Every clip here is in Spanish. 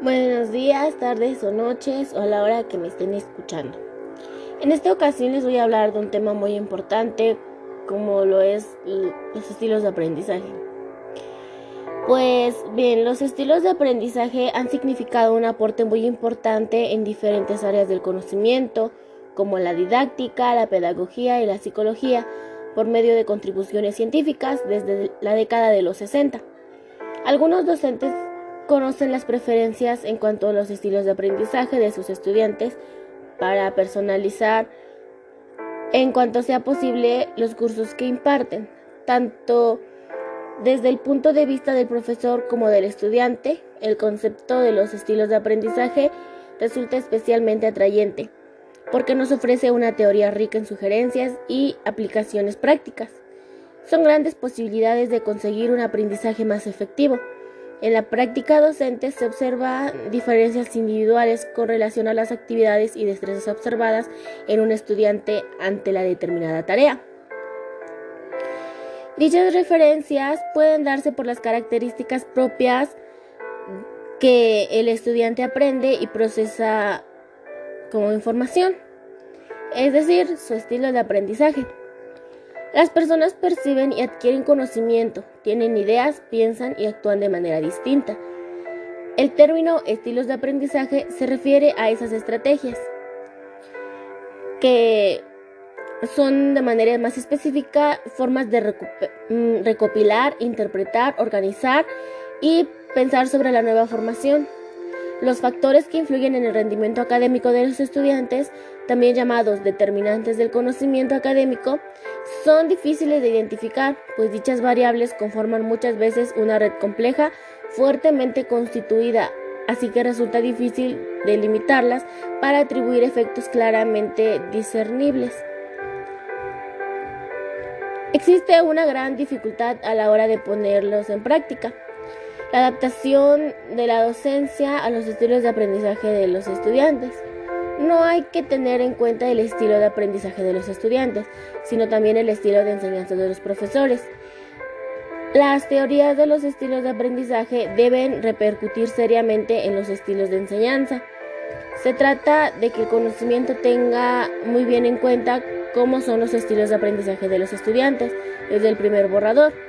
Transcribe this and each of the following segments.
Buenos días, tardes o noches o a la hora que me estén escuchando. En esta ocasión les voy a hablar de un tema muy importante como lo es los estilos de aprendizaje. Pues bien, los estilos de aprendizaje han significado un aporte muy importante en diferentes áreas del conocimiento, como la didáctica, la pedagogía y la psicología, por medio de contribuciones científicas desde la década de los 60. Algunos docentes conocen las preferencias en cuanto a los estilos de aprendizaje de sus estudiantes para personalizar en cuanto sea posible los cursos que imparten, tanto desde el punto de vista del profesor como del estudiante, el concepto de los estilos de aprendizaje resulta especialmente atrayente, porque nos ofrece una teoría rica en sugerencias y aplicaciones prácticas. Son grandes posibilidades de conseguir un aprendizaje más efectivo. En la práctica docente se observan diferencias individuales con relación a las actividades y destrezas observadas en un estudiante ante la determinada tarea. Dichas referencias pueden darse por las características propias que el estudiante aprende y procesa como información, es decir, su estilo de aprendizaje. Las personas perciben y adquieren conocimiento, tienen ideas, piensan y actúan de manera distinta. El término estilos de aprendizaje se refiere a esas estrategias que son de manera más específica formas de mm, recopilar, interpretar, organizar y pensar sobre la nueva formación. Los factores que influyen en el rendimiento académico de los estudiantes, también llamados determinantes del conocimiento académico, son difíciles de identificar, pues dichas variables conforman muchas veces una red compleja, fuertemente constituida, así que resulta difícil delimitarlas para atribuir efectos claramente discernibles. Existe una gran dificultad a la hora de ponerlos en práctica. La adaptación de la docencia a los estilos de aprendizaje de los estudiantes. No hay que tener en cuenta el estilo de aprendizaje de los estudiantes, sino también el estilo de enseñanza de los profesores. Las teorías de los estilos de aprendizaje deben repercutir seriamente en los estilos de enseñanza. Se trata de que el conocimiento tenga muy bien en cuenta cómo son los estilos de aprendizaje de los estudiantes, desde el primer borrador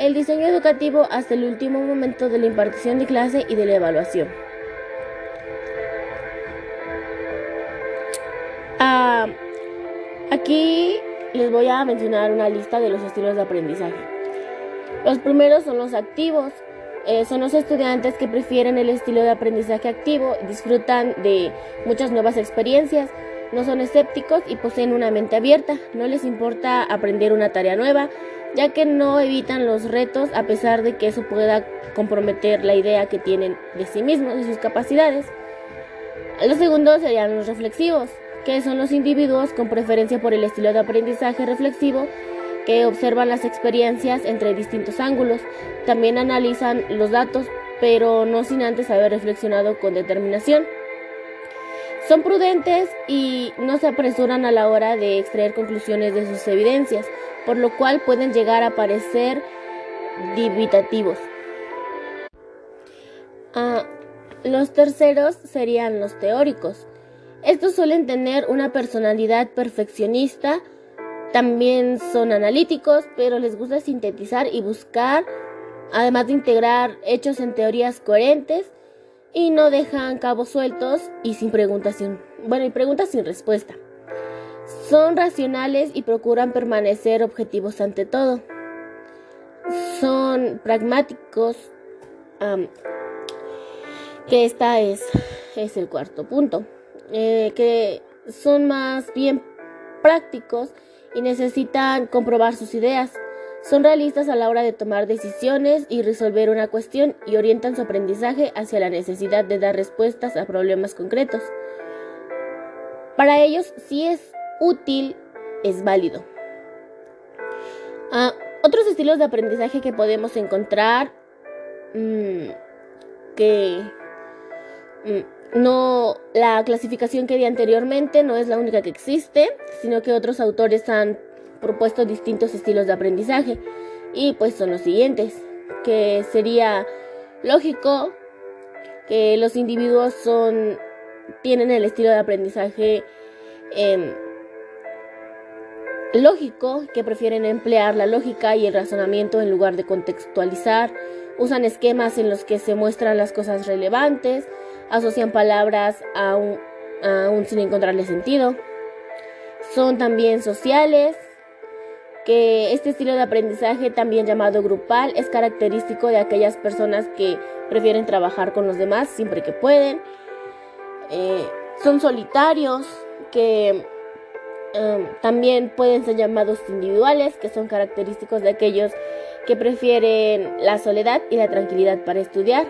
el diseño educativo hasta el último momento de la impartición de clase y de la evaluación. Ah, aquí les voy a mencionar una lista de los estilos de aprendizaje. Los primeros son los activos. Eh, son los estudiantes que prefieren el estilo de aprendizaje activo, disfrutan de muchas nuevas experiencias, no son escépticos y poseen una mente abierta, no les importa aprender una tarea nueva, ya que no evitan los retos a pesar de que eso pueda comprometer la idea que tienen de sí mismos y sus capacidades. Los segundos serían los reflexivos, que son los individuos con preferencia por el estilo de aprendizaje reflexivo que observan las experiencias entre distintos ángulos, también analizan los datos, pero no sin antes haber reflexionado con determinación. Son prudentes y no se apresuran a la hora de extraer conclusiones de sus evidencias, por lo cual pueden llegar a parecer dubitativos. Ah, los terceros serían los teóricos. Estos suelen tener una personalidad perfeccionista, también son analíticos, pero les gusta sintetizar y buscar, además de integrar hechos en teorías coherentes y no dejan cabos sueltos y sin preguntas sin, bueno, y preguntas sin respuesta. Son racionales y procuran permanecer objetivos ante todo. Son pragmáticos, que esta es, es el cuarto punto, eh, que son más bien prácticos y necesitan comprobar sus ideas. Son realistas a la hora de tomar decisiones y resolver una cuestión y orientan su aprendizaje hacia la necesidad de dar respuestas a problemas concretos. Para ellos, si es útil, es válido. Ah, otros estilos de aprendizaje que podemos encontrar mm, que mm, no la clasificación que di anteriormente no es la única que existe, sino que otros autores han propuesto distintos estilos de aprendizaje y pues son los siguientes, que sería lógico, que los individuos son tienen el estilo de aprendizaje em, lógico, que prefieren emplear la lógica y el razonamiento en lugar de contextualizar, usan esquemas en los que se muestran las cosas relevantes, asocian palabras aún, sin encontrarle sentido. Son también sociales, que este estilo de aprendizaje, también llamado grupal, es característico de aquellas personas que prefieren trabajar con los demás siempre que pueden. Eh, son solitarios, que em, también pueden ser llamados individuales, que son característicos de aquellos que prefieren la soledad y la tranquilidad para estudiar.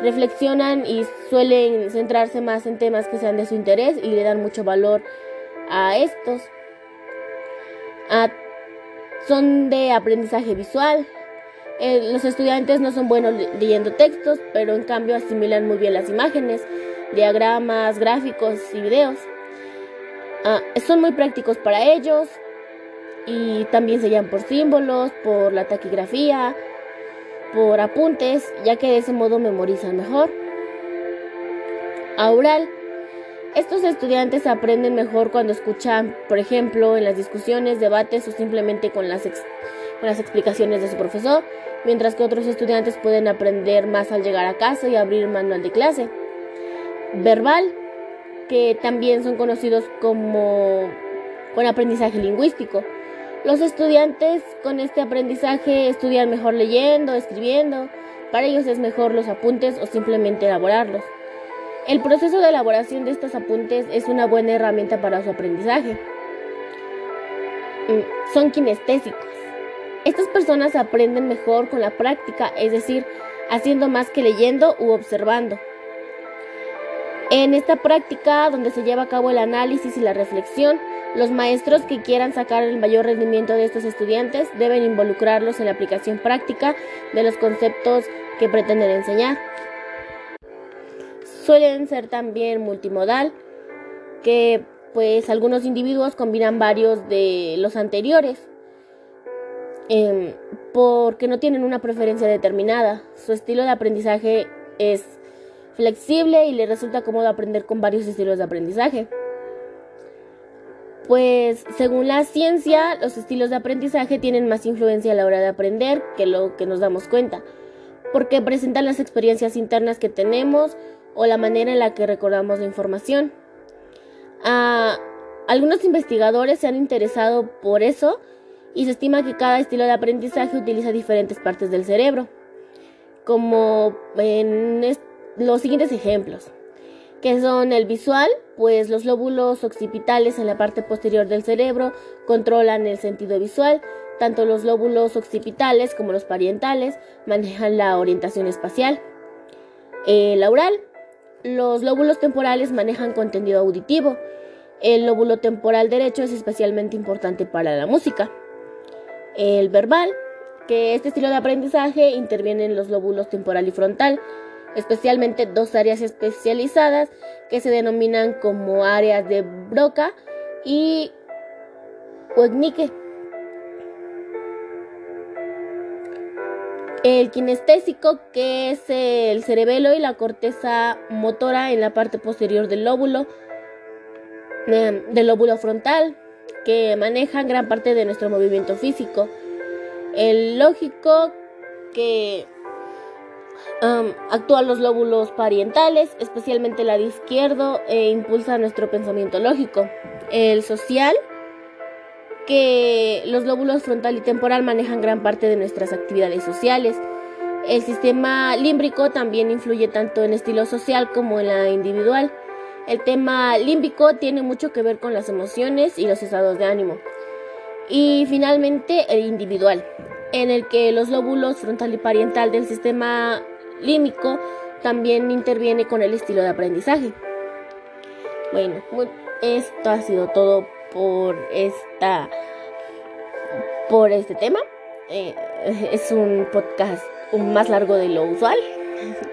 Reflexionan y suelen centrarse más en temas que sean de su interés y le dan mucho valor a estos. Son de aprendizaje visual. Eh, los estudiantes no son buenos leyendo textos, pero en cambio asimilan muy bien las imágenes, diagramas, gráficos y videos. Ah, son muy prácticos para ellos y también se llaman por símbolos, por la taquigrafía, por apuntes, ya que de ese modo memorizan mejor. Aural. Estos estudiantes aprenden mejor cuando escuchan, por ejemplo, en las discusiones, debates o simplemente con las, con las explicaciones de su profesor, mientras que otros estudiantes pueden aprender más al llegar a casa y abrir manual de clase. Verbal, que también son conocidos como con aprendizaje lingüístico. Los estudiantes con este aprendizaje estudian mejor leyendo, escribiendo. Para ellos es mejor los apuntes o simplemente elaborarlos. El proceso de elaboración de estos apuntes es una buena herramienta para su aprendizaje. Mm, son kinestésicos. Estas personas aprenden mejor con la práctica, es decir, haciendo más que leyendo u observando. En esta práctica, donde se lleva a cabo el análisis y la reflexión, los maestros que quieran sacar el mayor rendimiento de estos estudiantes deben involucrarlos en la aplicación práctica de los conceptos que pretenden enseñar. Suelen ser también multimodal, que pues algunos individuos combinan varios de los anteriores, em, porque no tienen una preferencia determinada. Su estilo de aprendizaje es flexible y le resulta cómodo aprender con varios estilos de aprendizaje. Pues según la ciencia, los estilos de aprendizaje tienen más influencia a la hora de aprender que lo que nos damos cuenta, porque presentan las experiencias internas que tenemos o la manera en la que recordamos la información. Ah, algunos investigadores se han interesado por eso y se estima que cada estilo de aprendizaje utiliza diferentes partes del cerebro, como en los siguientes ejemplos que son el visual, pues los lóbulos occipitales en la parte posterior del cerebro controlan el sentido visual, tanto los lóbulos occipitales como los parientales manejan la orientación espacial. El oral, los lóbulos temporales manejan contenido auditivo. El lóbulo temporal derecho es especialmente importante para la música. El verbal, que este estilo de aprendizaje interviene en los lóbulos temporal y frontal, especialmente dos áreas especializadas que se denominan como áreas de Broca y Wernicke. El kinestésico, que es el cerebelo y la corteza motora en la parte posterior del lóbulo, eh, del lóbulo frontal, que manejan gran parte de nuestro movimiento físico. El lógico, que Um, actúan los lóbulos parientales, especialmente la de izquierdo, e impulsa nuestro pensamiento lógico. El social, que los lóbulos frontal y temporal manejan gran parte de nuestras actividades sociales. El sistema límbrico también influye tanto en estilo social como en la individual. El tema límbico tiene mucho que ver con las emociones y los estados de ánimo. Y finalmente el individual, en el que los lóbulos frontal y pariental del sistema límico también interviene con el estilo de aprendizaje. Bueno, esto ha sido todo por esta por este tema. Eh, es un podcast más largo de lo usual,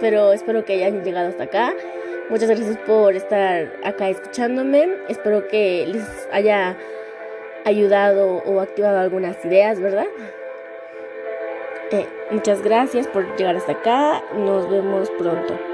pero espero que hayan llegado hasta acá. Muchas gracias por estar acá escuchándome. Espero que les haya ayudado o activado algunas ideas, ¿verdad? muchas gracias por llegar hasta acá. Nos vemos pronto.